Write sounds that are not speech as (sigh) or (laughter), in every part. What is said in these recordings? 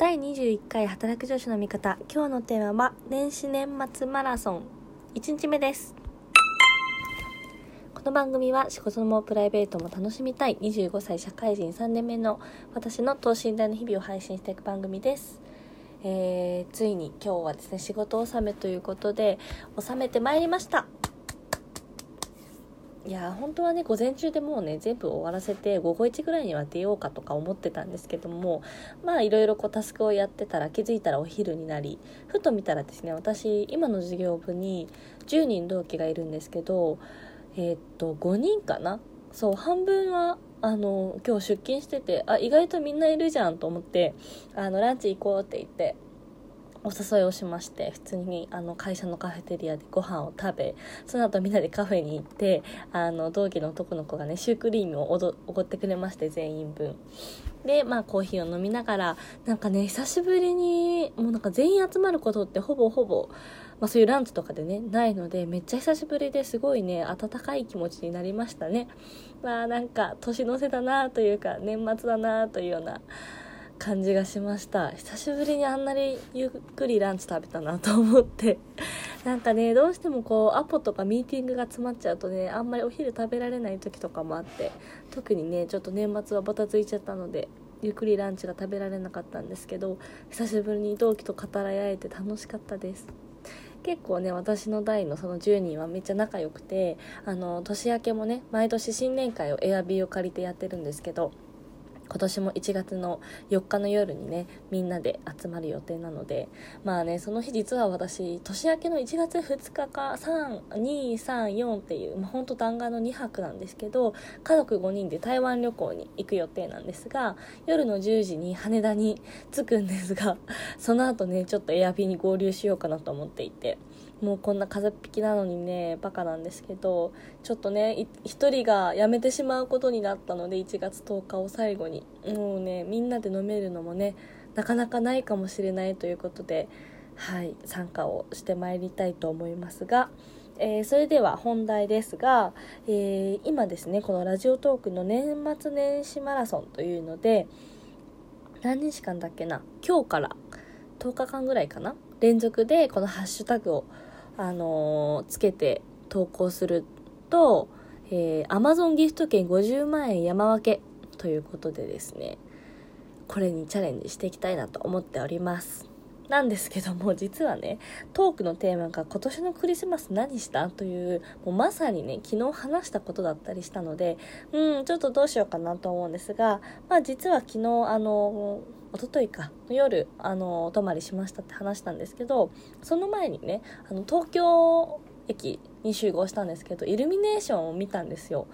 第21回働く女子の味方。今日のテーマは年始年末マラソン。1日目です。この番組は仕事もプライベートも楽しみたい25歳社会人3年目の私の等身大の日々を配信していく番組です。えー、ついに今日はですね仕事納めということで納めてまいりました。いや本当はね午前中でもうね全部終わらせて午後1ぐらいには出ようかとか思ってたんですけどもまあいろいろこうタスクをやってたら気づいたらお昼になりふと見たらですね私今の授業部に10人同期がいるんですけどえー、っと5人かな？そう半分はあの今日出勤しててあ意外とみんないるじゃんと思ってあのランチ行こうって言ってお誘いをしまして普通にあの会社のカフェテリアでご飯を食べその後みんなでカフェに行ってあの同期の男の子がねシュークリームをおごってくれまして全員分。でまあコーヒーを飲みながらなんかね久しぶりにもうなんか全員集まることってほぼほぼまあ、そういうランチとかでねないのでめっちゃ久しぶりですごいね温かい気持ちになりましたね。まあなんか年の瀬だなというか年末だなというような感じがしました。久しぶりにあんなにゆっくりランチ食べたなと思って。(laughs) なんかねどうしてもこうアポとかミーティングが詰まっちゃうとねあんまりお昼食べられない時とかもあって特にねちょっと年末はバタついちゃったのでゆっくりランチが食べられなかったんですけど久しぶりに同期と語らい合えて楽しかったです。結構ね私の代のその10人はめっちゃ仲良くてあの年明けもね毎年新年会をエアビーを借りてやってるんですけど今年も1月の4日の夜にねみんなで集まる予定なのでまあねその日実は私年明けの1月2日か3234っていう、まあ、ほんと弾丸の2泊なんですけど家族5人で台湾旅行に行く予定なんですが夜の10時に羽田に着くんですがその後ねちょっとエアビーに合流しようかなと思っていて。もうこんな風邪っ引きなのにねバカなんですけどちょっとね1人が辞めてしまうことになったので1月10日を最後に。もうねみんなで飲めるのもねなかなかないかもしれないということではい参加をしてまいりたいと思いますが、えー、それでは本題ですが、えー、今ですねこのラジオトークの年末年始マラソンというので何日間だっけな？今日から10日間ぐらいかな？連続でこのハッシュタグをあの、つけて投稿すると、えー、Amazon ギフト券50万円山分けということでですね、これにチャレンジしていきたいなと思っております。なんですけども、実はね、トークのテーマが今年のクリスマス何したという、もうまさにね、昨日話したことだったりしたので、うん、ちょっとどうしようかなと思うんですが、まあ実は昨日、あの、おとといか。の夜あのお泊まりしましたって話したんですけどその前にねあの東京駅に集合したんですけどイルミネーションを見たんですよ。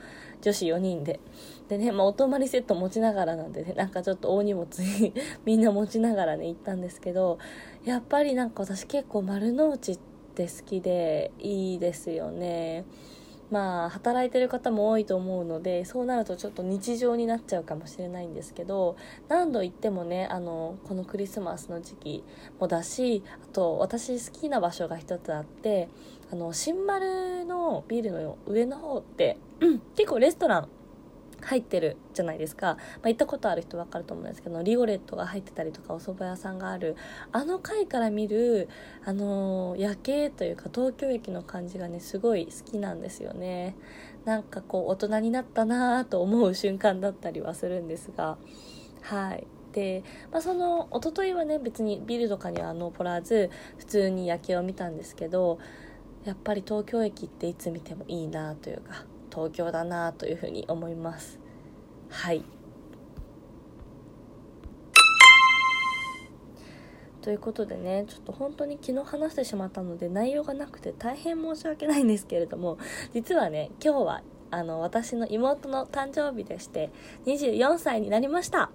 女子4人で。でね、まあ、お泊まりセット持ちながらなんでねなんかちょっと大荷物に (laughs) みんな持ちながらね行ったんですけどやっぱりなんか私結構丸の内って好きでいいですよね。まあ働いてる方も多いと思うのでそうなるとちょっと日常になっちゃうかもしれないんですけど何度行ってもねあのこのクリスマスの時期もだしあと私好きな場所が一つあってあの新丸のビルの上の方って、うん、結構レストラン入ってるじゃないですか、まあ、行ったことある人分かると思うんですけどリゴレットが入ってたりとかお蕎麦屋さんがある。あの階から見る、あのー、夜景というか東京駅の感じがねすごい好きなんですよね。なんかこう大人になったなと思う瞬間だったりはするんですが。はい。で、まあ、その一昨日はね別にビルとかには登らず普通に夜景を見たんですけどやっぱり東京駅っていつ見てもいいなというか東京だなというふうに思います。はい。ということでねちょっと本当に昨日話してしまったので内容がなくて大変申し訳ないんですけれども実はね今日はあの私の妹の誕生日でして24歳になりました。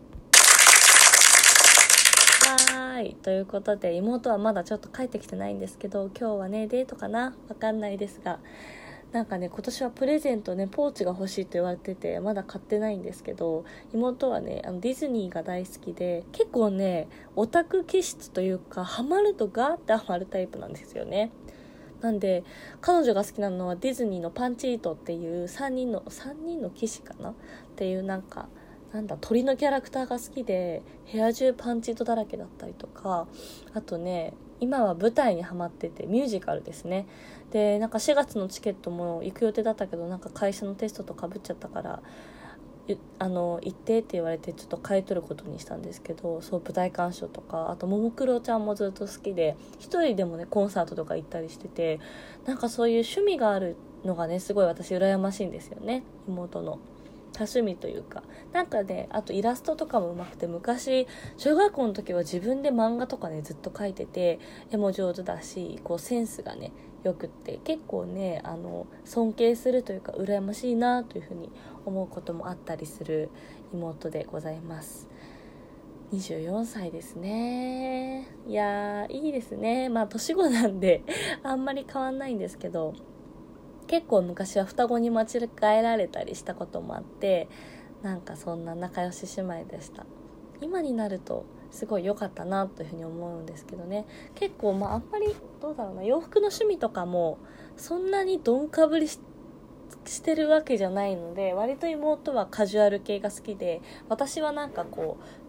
はい。ということで妹はまだちょっと帰ってきてないんですけど今日はねデートかな？わかんないですが。なんかね今年はプレゼントねポーチが欲しいと言われててまだ買ってないんですけど妹はねあのディズニーが大好きで結構ねオタク気質というかハマるとガーってハマるタイプなんですよね。なんで彼女が好きなのはディズニーのパンチートっていう3人の3人の騎士かな？っていうなんかなんだ鳥のキャラクターが好きで部屋中パンチドだらけだったりとかあとね今は舞台にはまっててミュージカルですねでなんか4月のチケットも行く予定だったけどなんか会社のテストとかぶっちゃったからあの行ってって言われてちょっと買い取ることにしたんですけどそう舞台鑑賞とかあとももクロちゃんもずっと好きで一人でもねコンサートとか行ったりしててなんかそういう趣味があるのがねすごい私羨ましいんですよね妹の。多趣味というかなんかねあとイラストとかもうまくて昔小学校の時は自分で漫画とかねずっと描いてて絵も上手だしこうセンスがねよくって結構ねあの尊敬するというか羨ましいなというふうに思うこともあったりする妹でございます。24歳ですね。いやーいいですね。まあ年子なんであんまり変わんないんですけど。結構昔は双子に間違えられたりしたこともあってなんかそんな仲良し姉妹でした。今になるとすごい良かったなというふうに思うんですけどね。結構まああんまりどうだろうな。洋服の趣味とかもそんなにどんかぶりしてるわけじゃないので割と妹はカジュアル系が好きで私はなんかこう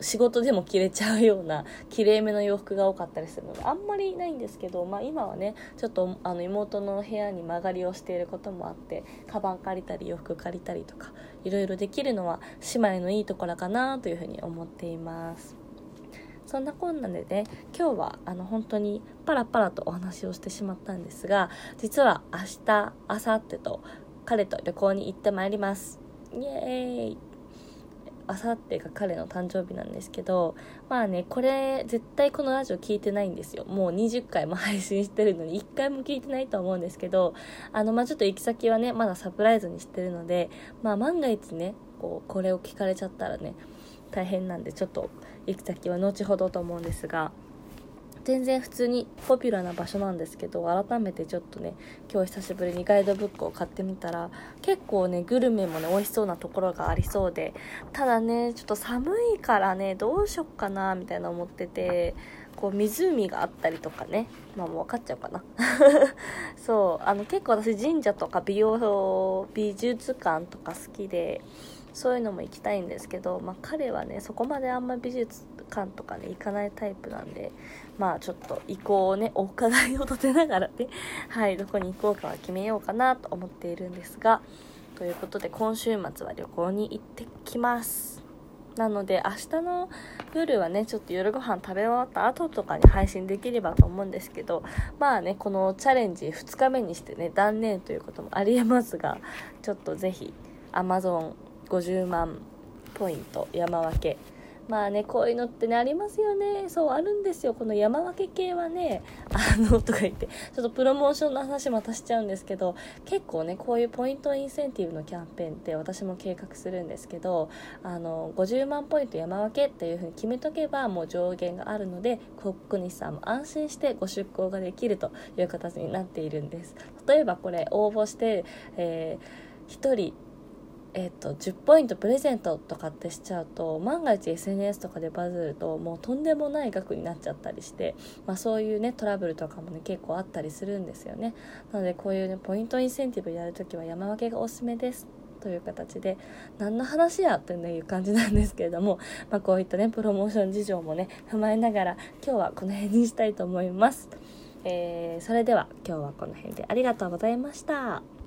仕事でも着れちゃうような (laughs) きれいめの洋服が多かったりするのであんまりないんですけど、まあ、今はねちょっとあの妹の部屋に間借りをしていることもあってカバン借りたり洋服借りたりとかいろいろできるのは姉妹のいいところかなというふうに思っています。そんなこんなでね今日はあの本当にパラパラとお話をしてしまったんですが実は明日明後日と彼と旅行に行ってまいります。イエーイ。あさってが彼の誕生日なんですけどまあねこれ絶対このラジオ聞いてないんですよ。もう20回も配信してるのに1回も聞いてないと思うんですけどあのまあちょっと行き先はねまだサプライズにしてるのでまあ万が一ねこうこれを聞かれちゃったらね大変なんでちょっと行き先は後ほどと思うんですが全然普通にポピュラーな場所なんですけど改めてちょっとね今日久しぶりにガイドブックを買ってみたら結構ねグルメもね美味しそうなところがありそうでただねちょっと寒いからねどうしよっかなみたいな思っててこう湖があったりとかねまあもう分かっちゃうかな。(laughs) そうあの結構私神社とか美容美術館とか好きでそういうのも行きたいんですけど、まあ、彼はねそこまであんま美術館とかね行かないタイプなんでまあちょっと意向をねお伺いを立てながらね (laughs) はいどこに行こうかは決めようかなと思っているんですがということで今週末は旅行に行ってきます。なので明日の夜はねちょっと夜ご飯食べ終わった後とかに配信できればと思うんですけどまあねこのチャレンジ2日目にしてね断念ということもありえますがちょっとぜひ50万ポイント山分け。まあねこういうのってねありますよね。そうあるんですよ。この山分け系はねあの (laughs) とか言ってちょっとプロモーションの話またしちゃうんですけど結構ねこういうポイントインセンティブのキャンペーンって私も計画するんですけどあの50万ポイント山分けっていうふうに決めとけばもう上限があるのでコックニさんも安心してご出向ができるという形になっているんです。例えばこれ応募して、えー、1人えっと、10ポイントプレゼントとかってしちゃうと万が一 SNS とかでバズるともうとんでもない額になっちゃったりして、まあ、そういうねトラブルとかもね結構あったりするんですよねなのでこういうねポイントインセンティブやるときは山分けがおすすめですという形で何の話やという感じなんですけれども、(laughs) まあ、こういったねプロモーション事情もね踏まえながら今日はこの辺にしたいと思います、えー、それでは今日はこの辺でありがとうございました。